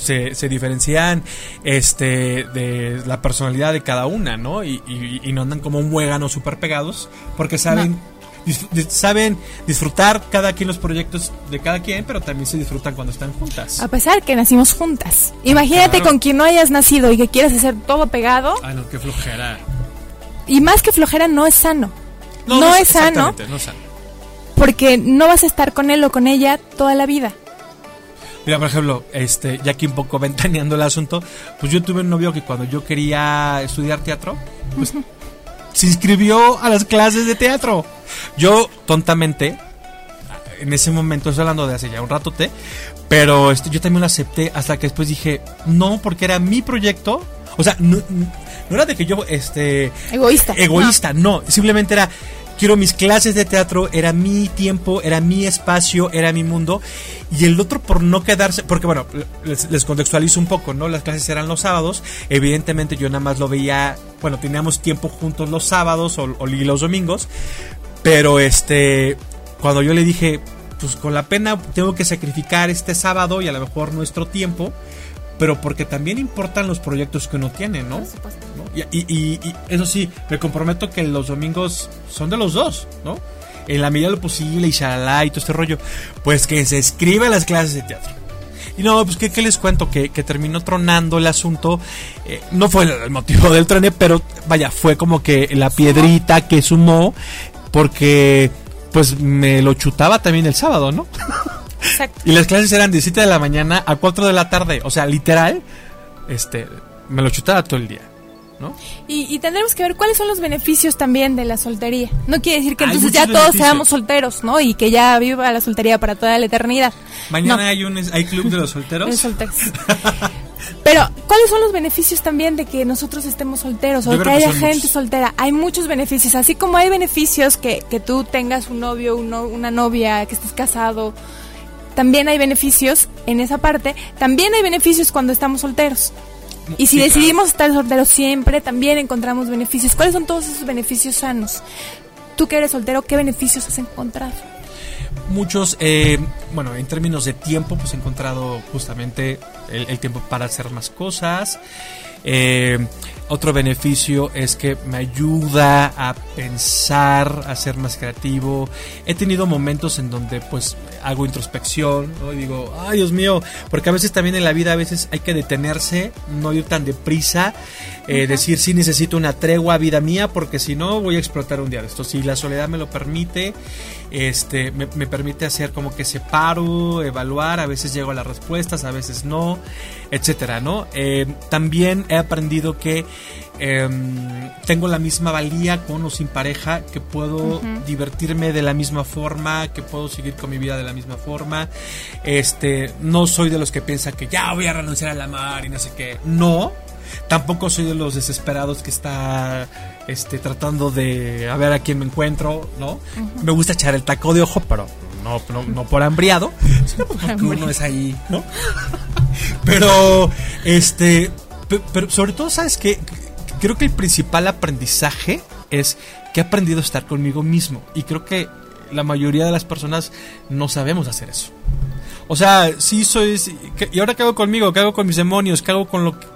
se, se diferencian este de la personalidad de cada una, ¿no? Y, y- y no andan como un muégano súper pegados porque saben... dis- dis- saben disfrutar cada quien los proyectos de cada quien, pero también se disfrutan cuando están juntas. A pesar que nacimos juntas. Imagínate Claro. con quien no hayas nacido y que quieras hacer todo pegado. Ay, no, qué flojera. Y más que flojera, no es sano. No, es sano no es sano. porque no vas a estar con él o con ella toda la vida. Mira, por ejemplo, este, ya aquí un poco [laughs] ventaneando el asunto, pues yo tuve un novio que cuando yo quería estudiar teatro, pues se inscribió a las clases de teatro. Yo, tontamente, en ese momento, estoy hablando de hace ya un ratote, pero este, yo también lo acepté hasta que después dije, no, porque era mi proyecto. O sea, no, no era de que yo, este, Egoísta. egoísta, no. simplemente era quiero mis clases de teatro, era mi tiempo, era mi espacio, era mi mundo. Y el otro por no quedarse, porque bueno, les, contextualizo un poco, ¿no? Las clases eran los sábados, evidentemente yo nada más lo veía, bueno, teníamos tiempo juntos los sábados o, los domingos, pero este cuando yo le dije, pues con la pena tengo que sacrificar este sábado y a lo mejor nuestro tiempo, pero porque también importan los proyectos que uno tiene, ¿no? Por supuesto. ¿no? Y, y- y- y eso sí, me comprometo que los domingos son de los dos, ¿no? En la medida de lo posible y shalala y todo este rollo. Pues que se escribe a las clases de teatro. Y no, pues ¿qué, qué les cuento? Que, que terminó tronando el asunto. Eh, no fue el, motivo del trone, pero vaya, fue como que la piedrita que sumó. Porque pues me lo chutaba también el sábado, ¿no? [laughs] Exacto. Y las clases eran de 7 de la mañana a 4 de la tarde. O sea, literal, este, me lo chutaba todo el día, ¿no? Y, y tendremos que ver cuáles son los beneficios también de la soltería. No quiere decir que Hay entonces ya todos beneficios. seamos solteros, ¿no? Y que ya viva la soltería para toda la eternidad. Mañana No. hay un hay club de los de solteros. solteros. [laughs] Pero, ¿cuáles son los beneficios también de que nosotros estemos solteros o Yo que haya gente muchos. soltera? Hay muchos beneficios, así como hay beneficios que, que tú tengas un novio, uno- una novia, que estés casado. También hay beneficios en esa parte. También hay beneficios cuando estamos solteros. Y si Sí, claro. decidimos estar solteros siempre, también encontramos beneficios. ¿Cuáles son todos esos beneficios sanos? Tú que eres soltero, ¿qué beneficios has encontrado? muchos, eh, bueno, en términos de tiempo, pues he encontrado justamente el, el tiempo para hacer más cosas. Eh, otro beneficio es que me ayuda a pensar, a ser más creativo. He tenido momentos en donde pues hago introspección. Y digo, ay Dios mío, porque a veces también en la vida a veces hay que detenerse, no ir tan deprisa, eh, decir sí necesito una tregua vida mía porque si no voy a explotar un día de esto. Si la soledad me lo permite, este, me, me permite hacer como que separo, evaluar, a veces llego a las respuestas, a veces no, etcétera, ¿no? Eh, también he aprendido que em, tengo la misma valía con o sin pareja, que puedo divertirme de la misma forma, que puedo seguir con mi vida de la misma forma. Este, no soy de los que piensan que ya voy a renunciar al amar y no sé qué. No. Tampoco soy de los desesperados que está este, tratando de a ver a quién me encuentro, ¿no? Me gusta echar el taco de ojo, pero no, no, no por hambriado, [laughs] sino porque uno es ahí, ¿no? pero, este, pe- pero sobre todo, ¿sabes qué? Creo que el principal aprendizaje es que he aprendido a estar conmigo mismo. Y creo que la mayoría de las personas no sabemos hacer eso. O sea, sí soy... sí, ¿qué- ¿Y ahora qué hago conmigo? ¿Qué hago con mis demonios? ¿Qué hago con lo que...?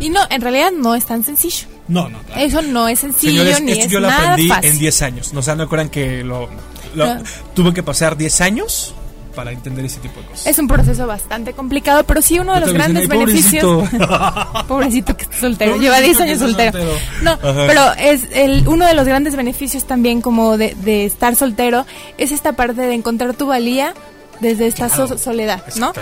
Y no, en realidad no es tan sencillo. No, no. claro. Eso no es sencillo Señores, ni esto es yo lo nada aprendí fácil. en 10 años. No, o sea, no acuerdan que lo, lo- No. tuve que pasar 10 años para entender ese tipo de cosas. Es un proceso bastante complicado, pero sí uno de Yo los grandes "Ay, beneficios. pobrecito". [laughs] [laughs] Pobrecito que está soltero, Pobrecito lleva 10 que años soltero. soltero. No, Ajá. pero es el uno de los grandes beneficios también como de, de estar soltero es esta parte de encontrar tu valía desde esta Claro, soledad, ¿no?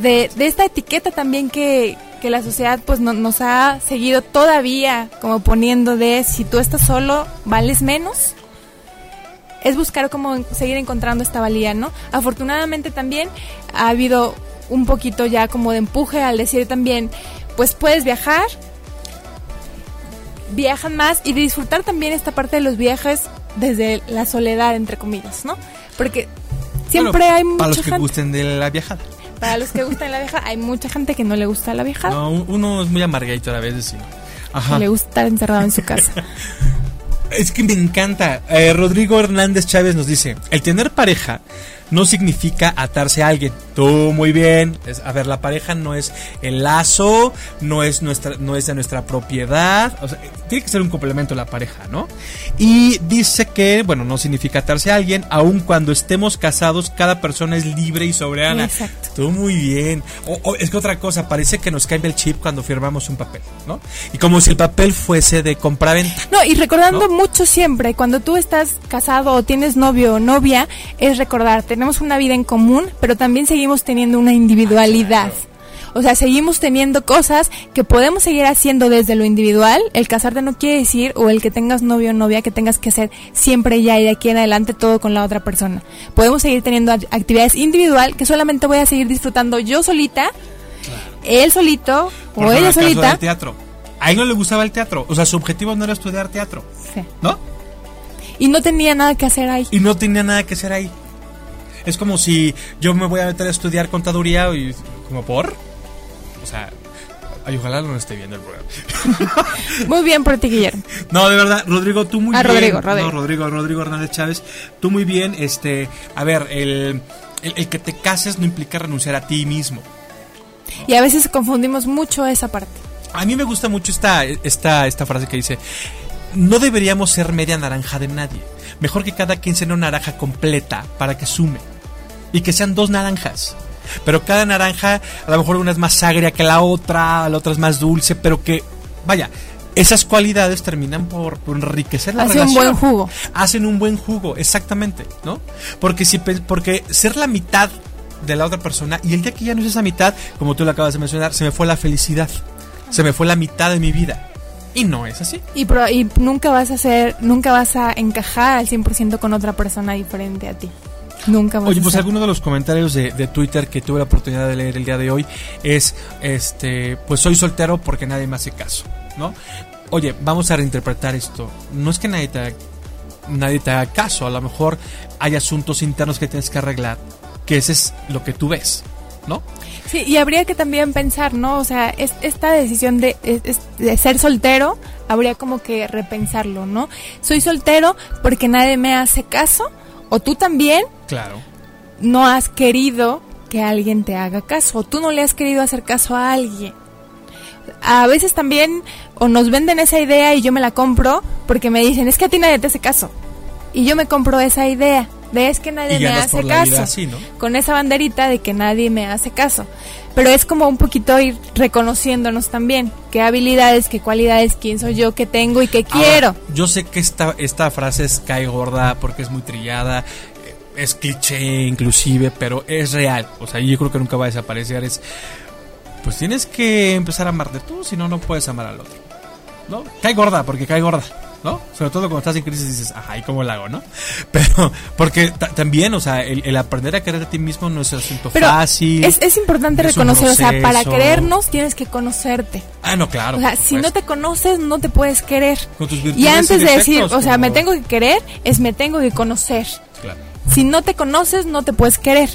De, de esta etiqueta también que, que la sociedad pues no- nos ha seguido todavía como poniendo de si tú estás solo vales menos es buscar cómo seguir encontrando esta valía, ¿no? Afortunadamente también ha habido un poquito ya como de empuje al decir también, pues puedes viajar, viajan más y disfrutar también esta parte de los viajes desde la soledad, entre comillas, ¿no? Porque siempre Bueno, hay mucha Para los que gente, gusten de la viajada. para los que gustan la viaja, hay mucha gente que no le gusta la viajada, No, uno es muy amargadito a veces. sí. Ajá. le gusta estar encerrado en su casa. [laughs] Es que me encanta. Eh, Rodrigo Hernández Chávez nos dice, el tener pareja no significa atarse a alguien. Tú muy bien. Es- a ver, la pareja no es el lazo, no es nuestra, no es de nuestra propiedad. O sea, tiene que ser un complemento la pareja, ¿no? Y dice que, bueno, no significa atarse a alguien, aun cuando estemos casados, cada persona es libre y soberana. Exacto. Tú muy bien. O, o es que otra cosa, parece que nos cambia el chip cuando firmamos un papel, ¿no? Y como si el papel fuese de compraventa. No, y recordando ¿No? mucho siempre, cuando tú estás casado o tienes novio o novia, es recordar, tenemos una vida en común, pero también seguimos teniendo una individualidad. O sea, seguimos teniendo cosas que podemos seguir haciendo desde lo individual. El casarte no quiere decir, o el que tengas novio o novia, que tengas que hacer siempre ya y de aquí en adelante todo con la otra persona. Podemos seguir teniendo act- actividades individual que solamente voy a seguir disfrutando yo solita, él solito Por o ejemplo, ella el solita. del teatro. A él no le gustaba el teatro. O sea, su objetivo no era estudiar teatro, Sí. ¿no? Y no tenía nada que hacer ahí. Y no tenía nada que hacer ahí. Es como si yo me voy a meter a estudiar contaduría y como por. O sea, ay, ojalá no esté viendo el programa. [laughs] Muy bien por ti, Guillermo. No, de verdad, Rodrigo, tú muy Ah, bien. Rodrigo, Rodrigo. No, Rodrigo, Rodrigo Hernández Chávez, tú muy bien. Este, a ver, el, el, el que te cases no implica renunciar a ti mismo. Y a veces confundimos mucho esa parte. A mí me gusta mucho esta, esta, esta frase que dice, no deberíamos ser media naranja de nadie. Mejor que cada quien sea una naranja completa para que sume. Y que sean dos naranjas. Pero cada naranja, a lo mejor una es más agria que la otra, la otra es más dulce, pero que, vaya, esas cualidades terminan por, por enriquecer la Hace un relación. buen jugo. Hacen un buen jugo, exactamente, ¿no? Porque si porque ser la mitad de la otra persona y el día que ya no es esa mitad, como tú lo acabas de mencionar, se me fue la felicidad. Se me fue la mitad de mi vida. Y no es así. Y, pro- y nunca vas a ser, nunca vas a encajar al 100% con otra persona diferente a ti. Nunca vas Oye, pues alguno de los comentarios de, de Twitter que tuve la oportunidad de leer el día de hoy es, este, pues soy soltero porque nadie me hace caso, ¿no? Oye, vamos a reinterpretar esto. No es que nadie te, haga- nadie te haga caso, a lo mejor hay asuntos internos que tienes que arreglar, que ese es lo que tú ves, ¿no? Sí, y habría que también pensar, ¿no? O sea, es- esta decisión de, es- de ser soltero, habría como que repensarlo, ¿no? Soy soltero porque nadie me hace caso, o tú también, Claro. no has querido que alguien te haga caso, o tú no le has querido hacer caso a alguien. A veces también o nos venden esa idea y yo me la compro porque me dicen, es que a ti nadie te hace caso. Y yo me compro esa idea de es que nadie me hace caso. así, ¿no? Con esa banderita de que nadie me hace caso. Pero es como un poquito ir reconociéndonos también qué habilidades, qué cualidades, quién soy yo, qué tengo y qué quiero. Yo sé que esta, esta frase es cae gorda porque es muy trillada, es cliché inclusive, pero es real. O sea, yo creo que nunca va a desaparecer. Es, pues tienes que empezar a amarte tú, si no, no puedes amar al otro. ¿No? Cae gorda porque cae gorda. ¿No? Sobre todo cuando estás en crisis dices, ajá, ¿y cómo la hago, no? [laughs] Pero, porque ta- también, o sea, el, el aprender a querer a ti mismo no es un asunto Pero fácil. es, es importante es reconocer, o sea, para querernos tienes que conocerte. Ah, no, claro. O sea, si no te conoces, no te puedes querer. Con tus virtudes Y antes y de decir, o sea, me tengo que querer, es me tengo que conocer. Claro. Si no te conoces, no te puedes querer.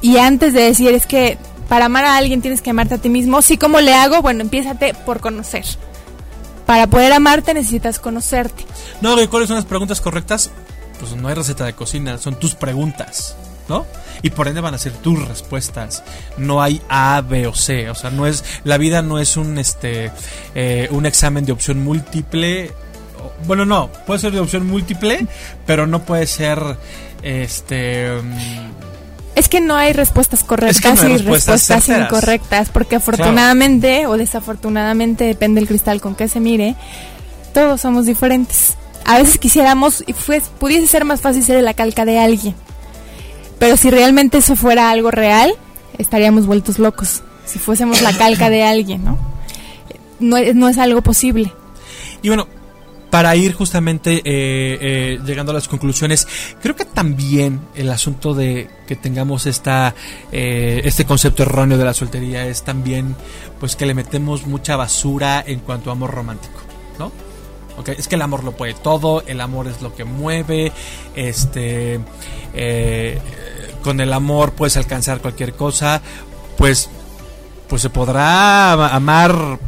Y antes de decir, es que para amar a alguien tienes que amarte a ti mismo. Sí, ¿cómo le hago? Bueno, empiézate por conocer. Para poder amarte necesitas conocerte. No, ¿y ¿cuáles son las preguntas correctas? Pues no hay receta de cocina, son tus preguntas, ¿no? Y por ende van a ser tus respuestas. No hay A, B o C. O sea, no es. La vida no es un este eh, un examen de opción múltiple. Bueno, no, puede ser de opción múltiple, pero no puede ser este. mm, Es que no hay respuestas correctas Es que no hay y respuestas incorrectas, porque afortunadamente o desafortunadamente, depende del cristal con que se mire, todos somos diferentes. A veces quisiéramos, y fue, pudiese ser más fácil ser la calca de alguien, pero si realmente eso fuera algo real, estaríamos vueltos locos, si fuésemos la calca de alguien, ¿no? No, es- no es algo posible. Y bueno, para ir justamente eh, eh, llegando a las conclusiones, creo que también el asunto de que tengamos esta eh, este concepto erróneo de la soltería es también pues que le metemos mucha basura en cuanto a amor romántico, ¿no? Ok, es que el amor lo puede todo, el amor es lo que mueve, este, eh, con el amor puedes alcanzar cualquier cosa, pues, pues se podrá ama- amar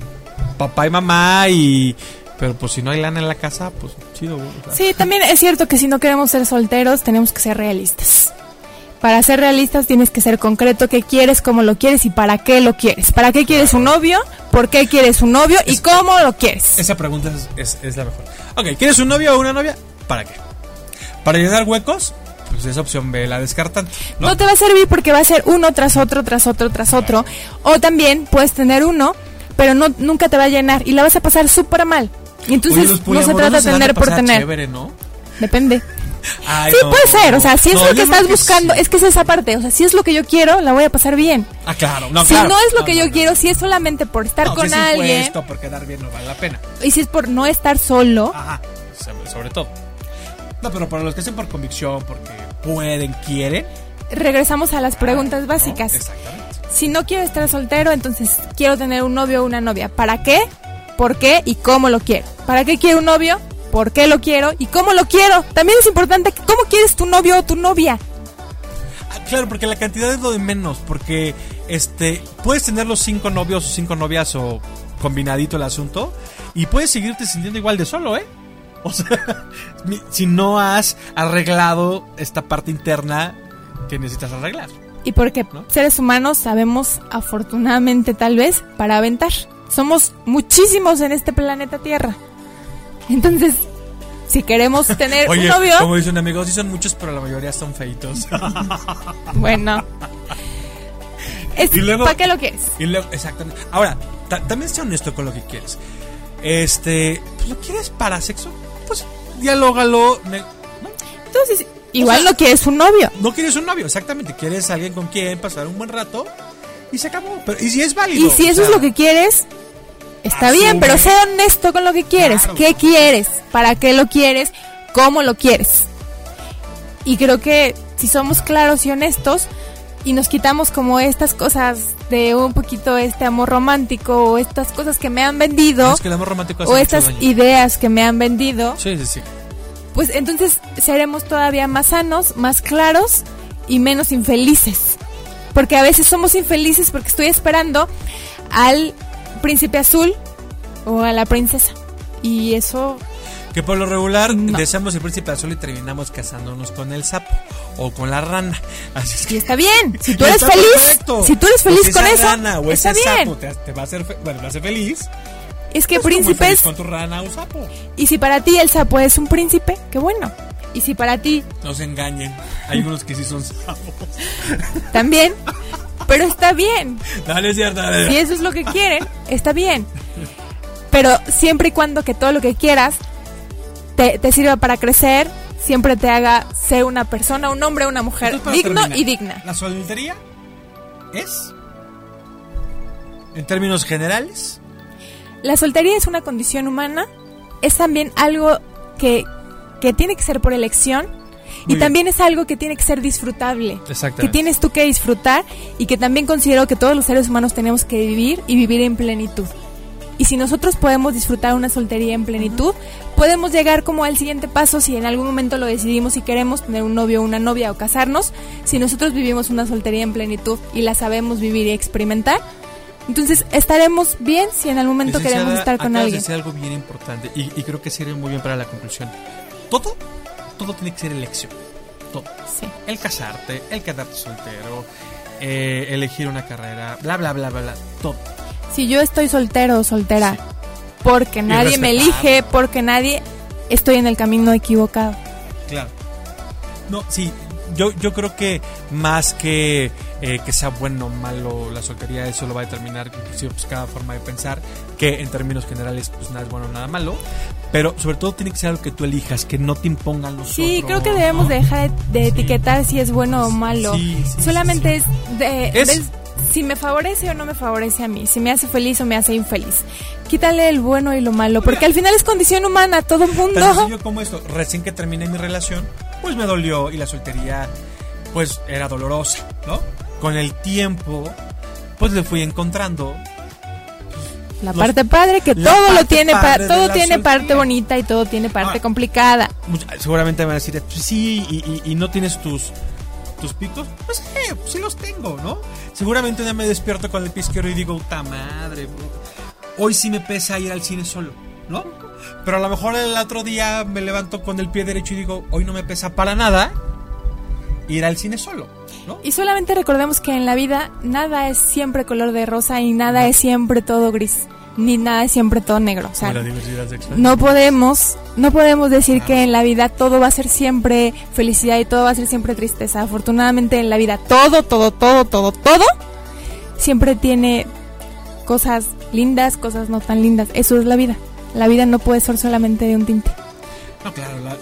papá y mamá y, pero pues si no hay lana en la casa, pues chido. güey. Sí, también es cierto que si no queremos ser solteros, tenemos que ser realistas. Para ser realistas tienes que ser concreto qué quieres, cómo lo quieres y para qué lo quieres. ¿Para qué quieres un novio? ¿Por qué quieres un novio? ¿Y Es- cómo lo quieres? Esa pregunta es, es- es la mejor. Ok, ¿quieres un novio o una novia? ¿Para qué? ¿Para llenar huecos? Pues esa opción B la descartan. ¿no? No te va a servir porque va a ser uno tras otro, tras otro, tras otro. O también puedes tener uno, pero no nunca te va a llenar y la vas a pasar súper mal. Y entonces Oye, no se trata de tener por tener. chévere, ¿no? Depende. Ay, Sí, no, puede ser. O sea, si es No, lo que estás buscando, sí. es que es esa parte. O sea, si es lo que yo quiero, la voy a pasar bien. Ah, claro. No, si claro. no es lo que yo quiero, si es solamente por estar con si alguien, impuesto por quedar bien no vale la pena. y si es por no estar solo, Ajá, sobre, todo. No, pero para los que hacen por convicción, porque pueden, quieren. regresamos a las preguntas ¿no? básicas. Exactamente. Si no quiero estar soltero, entonces quiero tener un novio o una novia. ¿Para qué? ¿Por qué? ¿Y cómo lo quiero? ¿Para qué quiero un novio? ¿Por qué lo quiero? ¿Y cómo lo quiero? También es importante que cómo quieres tu novio o tu novia. Ah, claro, porque la cantidad es lo de menos, porque este puedes tener los cinco novios o cinco novias o combinadito el asunto y puedes seguirte sintiendo igual de solo, ¿eh? [laughs] O sea, si no has arreglado esta parte interna que necesitas arreglar. Y porque ¿No? seres humanos sabemos, afortunadamente tal vez, para aventar. Somos muchísimos en este planeta Tierra. Entonces, si queremos tener un novio, como dice un amigo, sí son muchos, pero la mayoría son feitos. [laughs] bueno. Es, Y luego- ¿Para qué lo quieres? y luego, exactamente. Ahora, ta- también sé honesto con lo que quieres. Este, pues, ¿lo quieres para sexo? Pues dialógalo. Entonces, igual sea- no quieres un novio. No quieres un novio, exactamente. Quieres alguien con quien pasar un buen rato y se acabó. Pero, y si es válido. Y si eso o es lo que quieres, está asume. bien, pero sé honesto con lo que quieres. Claro. ¿Qué quieres? ¿Para qué lo quieres? ¿Cómo lo quieres? Y creo que si somos claros y honestos y nos quitamos como estas cosas de un poquito este amor romántico o estas cosas que me han vendido Es que el amor romántico hace o estas ideas que me han vendido, Sí, sí, sí. pues entonces seremos todavía más sanos, más claros y menos infelices. Porque a veces somos infelices porque estoy esperando al príncipe azul o a la princesa. Y eso, Que por lo regular No. deseamos el príncipe azul y terminamos casándonos con el sapo. o con la rana. Así es Y que está bien. [laughs] Si tú eres feliz, perfecto. si tú eres feliz Pues con esa eso, rana o está ese bien. sapo te, te va a hacer, bueno, te hace feliz. Es que pues príncipes, con tu rana o sapo. y si para ti el sapo es un príncipe, qué bueno. Y si para ti No se engañen. Hay unos que sí son sapos. también, pero está bien. Dale, dale. Si eso es lo que quieren, está bien. Pero siempre y cuando que todo lo que quieras te, te sirva para crecer, siempre te haga ser una persona, un hombre, una mujer Entonces, digno terminar, y digna. La soltería es, en términos generales, La soltería es una condición humana, es también algo que, que tiene que ser por elección y bien. también es algo que tiene que ser disfrutable. Exactamente. Que tienes tú que disfrutar y que también considero que todos los seres humanos tenemos que vivir y vivir en plenitud. Y si nosotros podemos disfrutar una soltería en plenitud, podemos llegar como al siguiente paso si en algún momento lo decidimos y queremos tener un novio o una novia o casarnos. Si nosotros vivimos una soltería en plenitud y la sabemos vivir y experimentar, entonces estaremos bien si en algún momento Licenciada, queremos estar con acabas alguien. algo bien importante y, y creo que sirve muy bien para la conclusión. Todo, todo tiene que ser elección. Todo. Sí. El casarte, el quedarte soltero, eh, elegir una carrera, bla, bla, bla, bla, bla. Todo. Si yo estoy soltero o soltera Sí. porque nadie me elige, porque nadie estoy en el camino equivocado. Claro. No, sí, yo, yo creo que más que eh, que sea bueno o malo la soltería, eso lo va a determinar inclusive pues, cada forma de pensar, que en términos generales pues nada es bueno, nada malo, pero sobre todo tiene que ser algo que tú elijas, que no te impongan los Sí, otros, creo que debemos ¿no? dejar de Sí. etiquetar si es bueno o malo. Sí, sí, Solamente es, de, Es- si me favorece o no me favorece a mí, si me hace feliz o me hace infeliz. Quítale el bueno y lo malo, porque al final es condición humana, todo el Tan mundo. sencillo como esto, recién que terminé mi relación, pues me dolió y la soltería pues era dolorosa, ¿no? Con el tiempo pues le fui encontrando La los- parte padre que la todo lo tiene, pa- todo la tiene parte bonita y todo tiene parte Ah. complicada. Seguramente me van a decir, "Pues sí, y, y- y no tienes tus, tus picos. Pues sí, pues los tengo, ¿no? Seguramente ya me despierto con el pie y digo, puta madre, hoy sí me pesa ir al cine solo, ¿no? Pero a lo mejor el otro día me levanto con el pie derecho y digo, hoy no me pesa para nada ir al cine solo, ¿no? Y solamente recordemos que en la vida nada es siempre color de rosa y nada es siempre todo gris, ni nada es siempre todo negro. O sea, la diversidad sexual. no podemos, no podemos decir que en la vida todo va a ser siempre felicidad y todo va a ser siempre tristeza. Afortunadamente en la vida todo, todo, todo, todo, todo siempre tiene cosas lindas, cosas no tan lindas. Eso es la vida. La vida no puede ser solamente de un tinte. No, claro. la-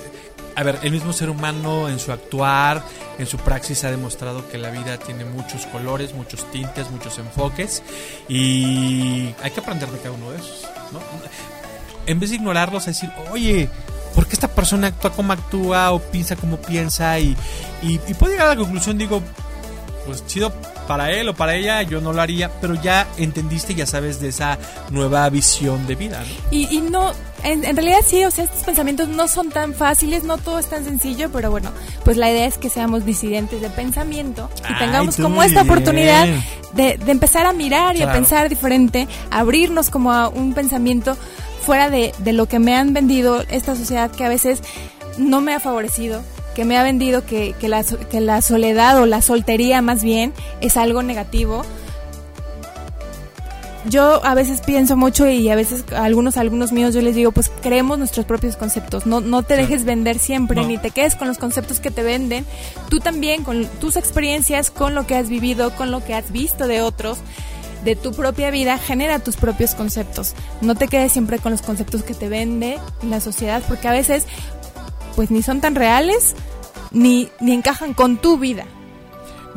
a ver, el mismo ser humano en su actuar, en su praxis ha demostrado que la vida tiene muchos colores, muchos tintes, muchos enfoques y hay que aprender de cada uno de esos. En vez de ignorarlos, a decir, oye, ¿por qué esta persona actúa como actúa o piensa como piensa? Y, y, y puedo llegar a la conclusión, digo, pues chido para él o para ella, yo no lo haría, pero ya entendiste, ya sabes de esa nueva visión de vida, ¿no? Y, y no, en, en realidad sí, o sea, estos pensamientos no son tan fáciles, no todo es tan sencillo, pero bueno, pues la idea es que seamos disidentes de pensamiento y Ay, tengamos como esta bien. oportunidad de, de empezar a mirar y a pensar diferente, abrirnos como a un pensamiento fuera de, de lo que me han vendido esta sociedad que a veces no me ha favorecido que me ha vendido que, que, la, que la soledad o la soltería más bien es algo negativo. Yo a veces pienso mucho y a veces a algunos alumnos míos yo les digo, pues creemos nuestros propios conceptos, no, no te dejes vender siempre, No. ni te quedes con los conceptos que te venden, tú también con tus experiencias, con lo que has vivido, con lo que has visto de otros, de tu propia vida, genera tus propios conceptos, no te quedes siempre con los conceptos que te vende la sociedad, porque a veces pues ni son tan reales, ni, ni encajan con tu vida.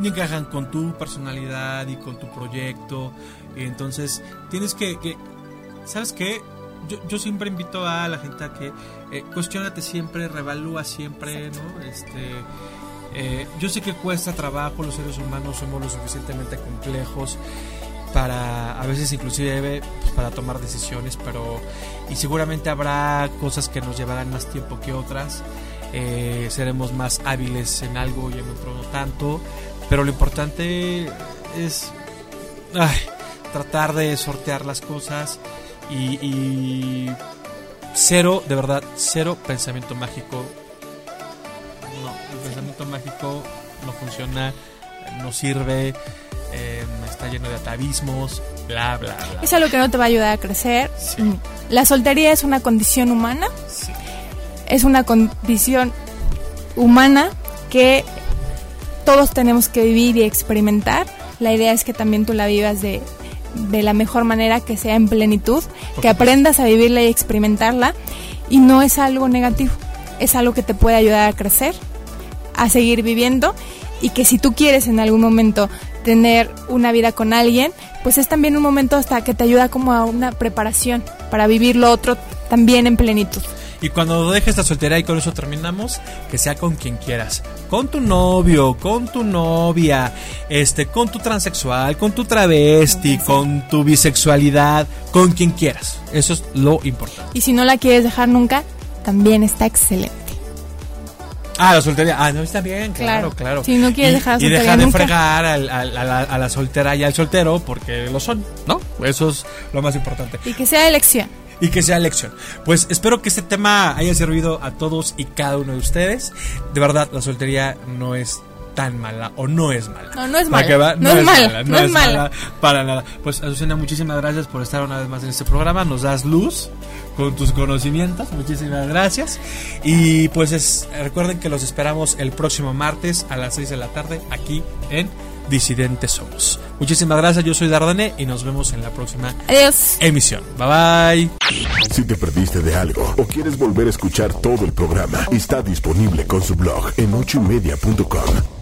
ni encajan con tu personalidad y con tu proyecto. Entonces tienes que, que- ¿sabes qué? Yo, yo siempre invito a la gente a que eh, cuestionate siempre, revalúa siempre, ¿no? Este, eh, yo sé que cuesta trabajo, los seres humanos somos lo suficientemente complejos para, a veces inclusive, pues, para tomar decisiones, pero, y seguramente habrá cosas que nos llevarán más tiempo que otras. Eh, seremos más hábiles en algo y en otro no tanto pero lo importante es ay, tratar de sortear las cosas y, y cero, de verdad, cero pensamiento mágico. No, el pensamiento mágico no funciona, no sirve, eh, está lleno de atavismos, bla, bla, bla. Es algo que no te va a ayudar a crecer. Sí. Mm. La soltería es una condición humana, Sí. es una condición humana que todos tenemos que vivir y experimentar. La idea es que también tú la vivas de, de la mejor manera, que sea en plenitud, que aprendas a vivirla y experimentarla. Y no es algo negativo, es algo que te puede ayudar a crecer, a seguir viviendo y que si tú quieres en algún momento tener una vida con alguien, pues es también un momento hasta que te ayuda como a una preparación para vivir lo otro también en plenitud. Y cuando dejes la soltería y con eso terminamos, que sea con quien quieras. Con tu novio, con tu novia, este, con tu transexual, con tu travesti, con tu bisexualidad, con quien quieras. Eso es lo importante. Y si no la quieres dejar nunca, también está excelente. Ah, la soltería. Ah, no, está bien, claro, Claro. claro. Si no quieres Y- dejar la Y dejar de nunca. fregar al- al- a, la, a la soltera y al soltero, porque lo son, ¿no? Eso es lo más importante. Y que sea elección. y que sea elección. Pues espero que este tema haya servido a todos y cada uno de ustedes. De verdad, la soltería no es tan mala o no es mala. No, no es ¿Para mala. va? No es mala, no es mala. para nada. Pues Azucena, muchísimas gracias por estar una vez más en este programa. Nos das luz con tus conocimientos. Muchísimas gracias. Y pues es- recuerden que los esperamos el próximo martes a las 6 de la tarde aquí en Disidentes Somos. Muchísimas gracias. Yo soy Dardane y nos vemos en la próxima Adiós. emisión. Bye bye. Si te perdiste de algo o quieres volver a escuchar todo el programa, está disponible con su blog en ochoymedia.com.